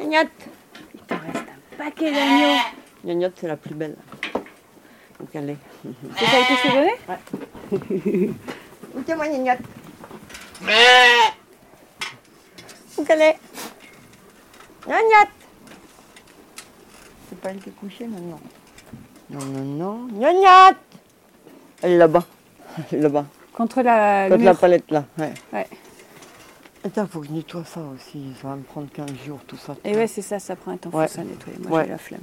Gnognotte Il te reste un paquet d'agneaux. Gnognotte, c'est la plus belle. Donc elle est. C'est ça qui s'est donné Où est moi Gnognotte Où qu'elle est Gnognotte C'est pas elle qui est couchée maintenant Non, non, non. Gnognotte Elle est là-bas. Elle est là-bas. Contre la. Contre la palette là. Ouais. Ouais. Attends, faut que je nettoie ça aussi. Ça va me prendre 15 jours, tout ça. Et ouais, c'est ça, ça prend un temps Ouais. ça nettoyer. Moi, Ouais. j'ai la flemme.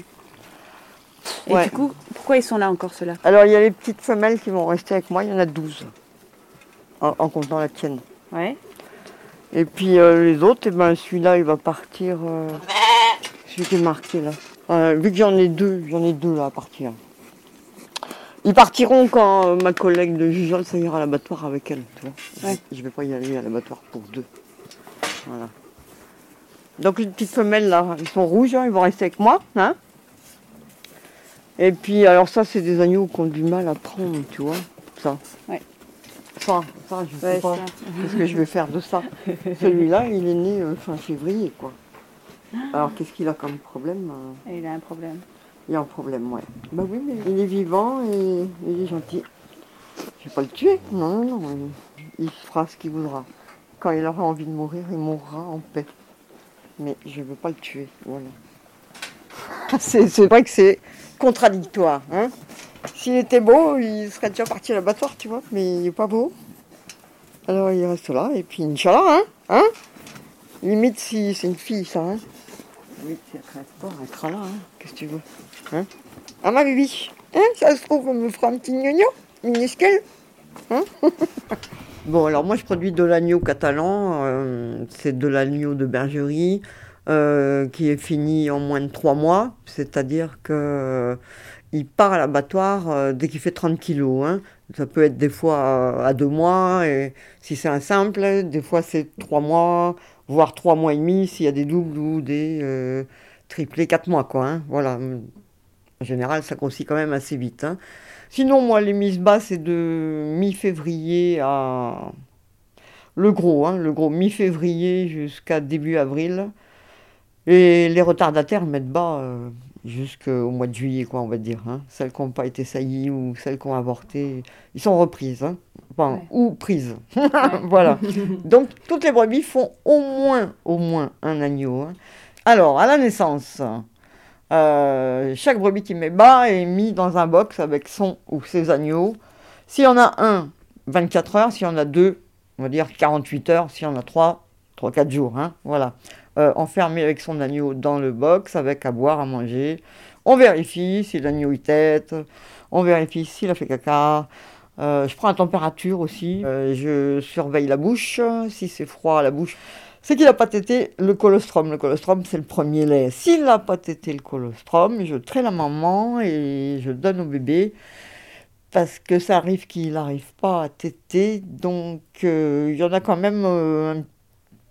Et Ouais. du coup, pourquoi ils sont là encore ceux-là? Alors, il y a les petites femelles qui vont rester avec moi. Il y en a 12. En, en comptant la tienne. Ouais. Et puis euh, les autres, eh ben, celui-là, il va partir. euh, celui qui est marqué là. Euh, vu que j'en ai deux, j'en ai deux là à partir. Ils partiront quand euh, ma collègue de Jujol, ça ira à l'abattoir avec elle. Tu vois. Ouais. Je vais pas y aller à l'abattoir pour deux. Voilà. Donc les petites femelles là, ils sont rouges, hein, ils vont rester avec moi. Hein Et puis alors ça, c'est des agneaux qui ont du mal à prendre, tu vois. Ça. Ouais. Ça, ça, je sais Ouais, pas. Qu'est-ce que je vais faire de ça Celui-là, il est né euh, fin février, quoi. Alors, qu'est-ce qu'il a comme problème euh, il a un problème. Il a un problème, ouais. Bah oui, mais il est vivant et il est gentil. Je vais pas le tuer. Non, non, non. Il fera ce qu'il voudra. Quand il aura envie de mourir, il mourra en paix. Mais je ne veux pas le tuer. Voilà. C'est vrai que c'est contradictoire. Hein S'il était beau, il serait déjà parti à l'abattoir, tu vois. Mais il n'est pas beau. Alors il reste là. Et puis, Inch'Allah, hein, hein Limite si c'est une fille, ça. Hein oui, si elle reste pas, elle sera là. Hein Qu'est-ce que tu veux hein Ah, ma bibi hein Ça se trouve, on me fera un petit gnogno minuscule hein Bon, alors moi, je produis de l'agneau catalan. euh, c'est de l'agneau de bergerie euh, qui est fini en moins de trois mois. C'est-à-dire que euh, il part à l'abattoir dès qu'il fait 30 kilos. hein. Ça peut être des fois à deux mois, et si c'est un simple, des fois c'est trois mois, voire trois mois et demi s'il y a des doubles ou des triplés, quatre mois, quoi. hein. Voilà. En général, ça grossit quand même assez vite. hein. Sinon, moi, les mises basses, c'est de mi-février à. Le gros, hein, le gros mi-février jusqu'à début avril. Et les retardataires mettent bas euh, jusqu'au mois de juillet, quoi, on va dire. hein. Celles qui n'ont pas été saillies ou celles qui ont avorté, ils sont reprises. hein. Enfin, Ouais. ou prises. voilà. Donc, toutes les brebis font au moins, au moins un agneau. hein. Alors, à la naissance, euh, chaque brebis qui met bas est mis dans un box avec son ou ses agneaux. S'il y en a un, 24 heures. S'il y en a deux, on va dire 48 heures. S'il y en a trois, 3-4 jours. hein, voilà. Euh, enfermé avec son agneau dans le box, avec à boire, à manger. On vérifie si l'agneau il tête. On vérifie s'il a fait caca. Euh, je prends la température aussi. Je surveille la bouche. Si c'est froid la bouche, c'est qu'il n'a pas tété le colostrum. Le colostrum, c'est le premier lait. S'il n'a pas tété le colostrum, je trais la maman et je donne au bébé. Parce que ça arrive qu'il n'arrive pas à téter. Donc, euh, il y en a quand même euh,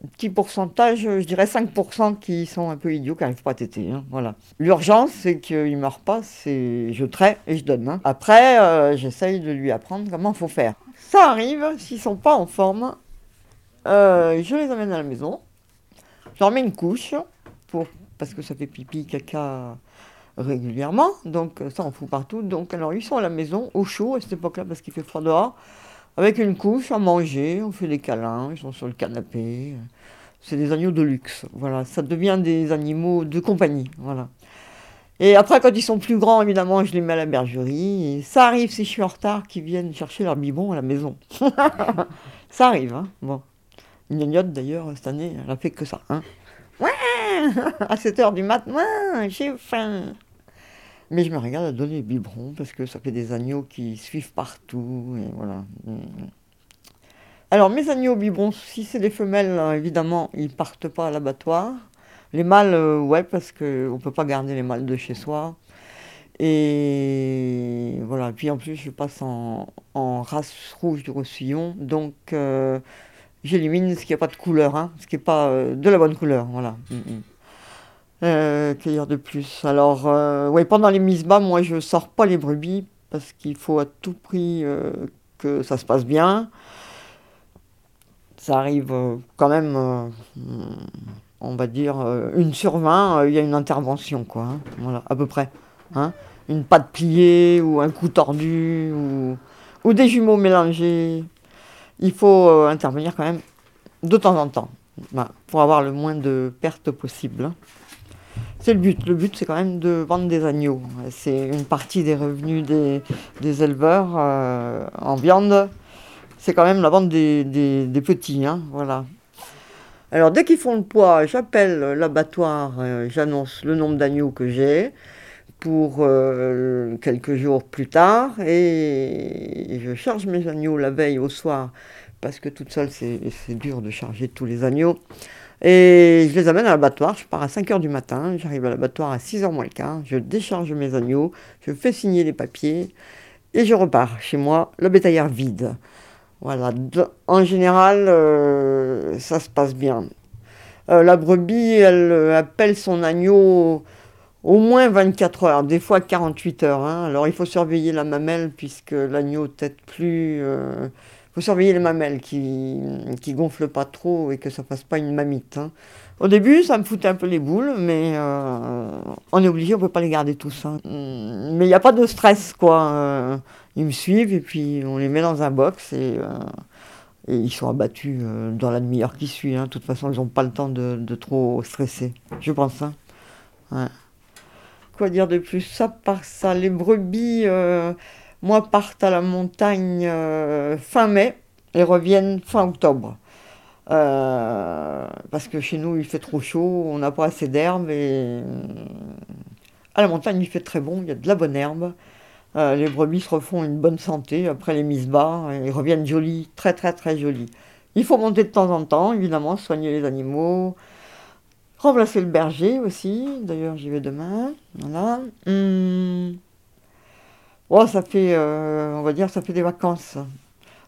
un petit pourcentage, je dirais 5% qui sont un peu idiots, qui n'arrivent pas à téter. hein, voilà. L'urgence, c'est qu'il ne meurt pas, c'est je trais et je donne. hein. Après, euh, j'essaye de lui apprendre comment il faut faire. Ça arrive, s'ils ne sont pas en forme, euh, je les amène à la maison, je leur mets une couche, pour, parce que ça fait pipi, caca régulièrement, donc euh, ça on fout partout. Donc alors ils sont à la maison, au chaud à cette époque-là, parce qu'il fait froid dehors, avec une couche à manger, on fait des câlins, ils sont sur le canapé. C'est des agneaux de luxe, voilà. Ça devient des animaux de compagnie, voilà. Et après, quand ils sont plus grands, évidemment, je les mets à la bergerie. Ça arrive, si je suis en retard, qu'ils viennent chercher leur biberon à la maison. ça arrive, hein. Bon. Une gnognotte, d'ailleurs, cette année, elle a fait que ça, hein. Ouais À 7 h du matin, j'ai faim. Mais je me regarde à donner le biberon parce que ça fait des agneaux qui suivent partout. Et voilà. Alors, mes agneaux au biberon, si c'est des femelles, euh, évidemment, ils partent pas à l'abattoir. Les mâles, euh, ouais, parce qu'on ne peut pas garder les mâles de chez soi. Et voilà. Puis en plus, je passe en, en race rouge du Roussillon. Donc, euh, j'élimine ce qui n'a pas de couleur, hein, ce qui n'est pas euh, de la bonne couleur. Voilà. Mm, mm. Euh, que dire de plus? Alors, euh, ouais, pendant les mises bas, moi, je sors pas les brebis parce qu'il faut à tout prix que ça se passe bien. Ça arrive quand même on va dire, une sur 20, euh, il y a une intervention, quoi. hein. Voilà, à peu près. hein. Une patte pliée ou un coup tordu ou, ou des jumeaux mélangés. Il faut euh, intervenir quand même de temps en temps voilà, pour avoir le moins de pertes possible. C'est le but. Le but, c'est quand même de vendre des agneaux. C'est une partie des revenus des, des éleveurs euh, en viande. C'est quand même la vente des, des- des petits. hein, voilà. Alors, dès qu'ils font le poids, j'appelle l'abattoir, euh, j'annonce le nombre d'agneaux que j'ai pour euh, quelques jours plus tard et je charge mes agneaux la veille au soir parce que toute seule, c'est dur de charger tous les agneaux. Et je les amène à l'abattoir, je pars à 5h du matin, j'arrive à l'abattoir à 6h moins le quart, je décharge mes agneaux, je fais signer les papiers et je repars chez moi, le bétaillère vide. Voilà, en général, euh, ça se passe bien. Euh, la brebis, elle appelle son agneau au moins 24 heures, des fois 48 heures. hein. Alors il faut surveiller la mamelle puisque l'agneau tête plus... Il faut surveiller les mamelles qui qui gonflent pas trop et que ça fasse pas une mamite. hein. Au début, ça me foutait un peu les boules, mais euh, on est obligé, on peut pas les garder tous. hein. Mais il n'y a pas de stress, quoi. Euh, Ils me suivent et puis on les met dans un box et, euh, ils sont abattus euh, dans la demi-heure qui suit. hein. De toute façon, ils n'ont pas le temps de, de trop stresser, je pense. hein. Quoi dire de plus Ça par ça, les brebis, euh, moi, partent à la montagne euh, fin mai et reviennent fin octobre. Euh, parce que chez nous, il fait trop chaud, on n'a pas assez d'herbe et à la montagne, il fait très bon, il y a de la bonne herbe. Les brebis se refont une bonne santé après les mises bas et reviennent jolies, très très très jolies. Il faut monter de temps en temps, évidemment, soigner les animaux, remplacer le berger aussi. D'ailleurs, j'y vais demain. Voilà. Hum. Oh, ça fait, euh, on va dire, ça fait des vacances.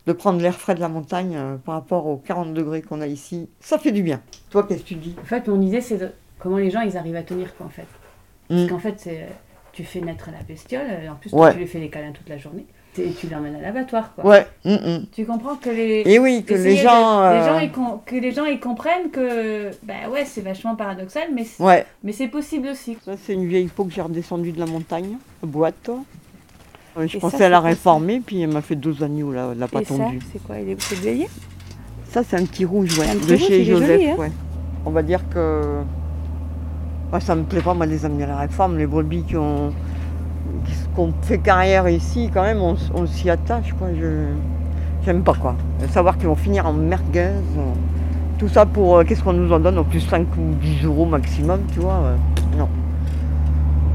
De prendre l'air frais de la montagne euh, par rapport aux 40 degrés qu'on a ici, ça fait du bien. Toi, qu'est-ce que tu dis? En fait, mon idée, c'est de- comment les gens ils arrivent à tenir quoi en fait. Parce Hum. qu'en fait, c'est tu fais naître la bestiole, et en plus Ouais. tu lui fais les câlins toute la journée, et tu l'emmènes à l'abattoir quoi. Ouais. hum, hum. Tu comprends que les Et oui, que les de- gens. les euh, gens, ils com- que les gens ils comprennent que bah ouais c'est vachement paradoxal mais c'est- Ouais. mais c'est possible aussi. Ça, c'est une vieille peau que j'ai redescendue de la montagne, la boîte. Euh, Je Et pensais ça, à la ça réformer, puis elle m'a fait deux agneaux, là, elle n'a pas et ça tondu. c'est quoi Il est Ça, c'est un petit rouge, ouais, Un petit de rouge, chez Joseph. joli, hein. ouais. On va dire que. Moi, ça me plaît pas, moi, les amener à la réforme. Les brebis qui ont, qui ont fait carrière ici, quand même, on, on s'y attache, quoi. Je. J'aime pas, quoi. Savoir qu'ils vont finir en merguez. euh, Tout ça pour. euh, Qu'est-ce qu'on nous en donne Au plus 5 ou 10 euros maximum, tu vois. euh, non.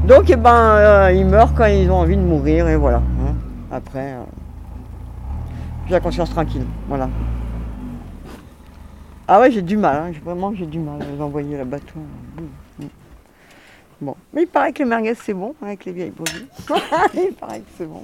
Donc, eh ben, ils meurent quand ils ont envie de mourir, et voilà. hein. Après. j'ai la conscience tranquille, voilà. Ah ouais, j'ai du mal, hein. Vraiment j'ai du mal à les envoyer là-bas. tout. Mais il paraît que les merguez c'est bon avec les vieilles brebis. il paraît que c'est bon.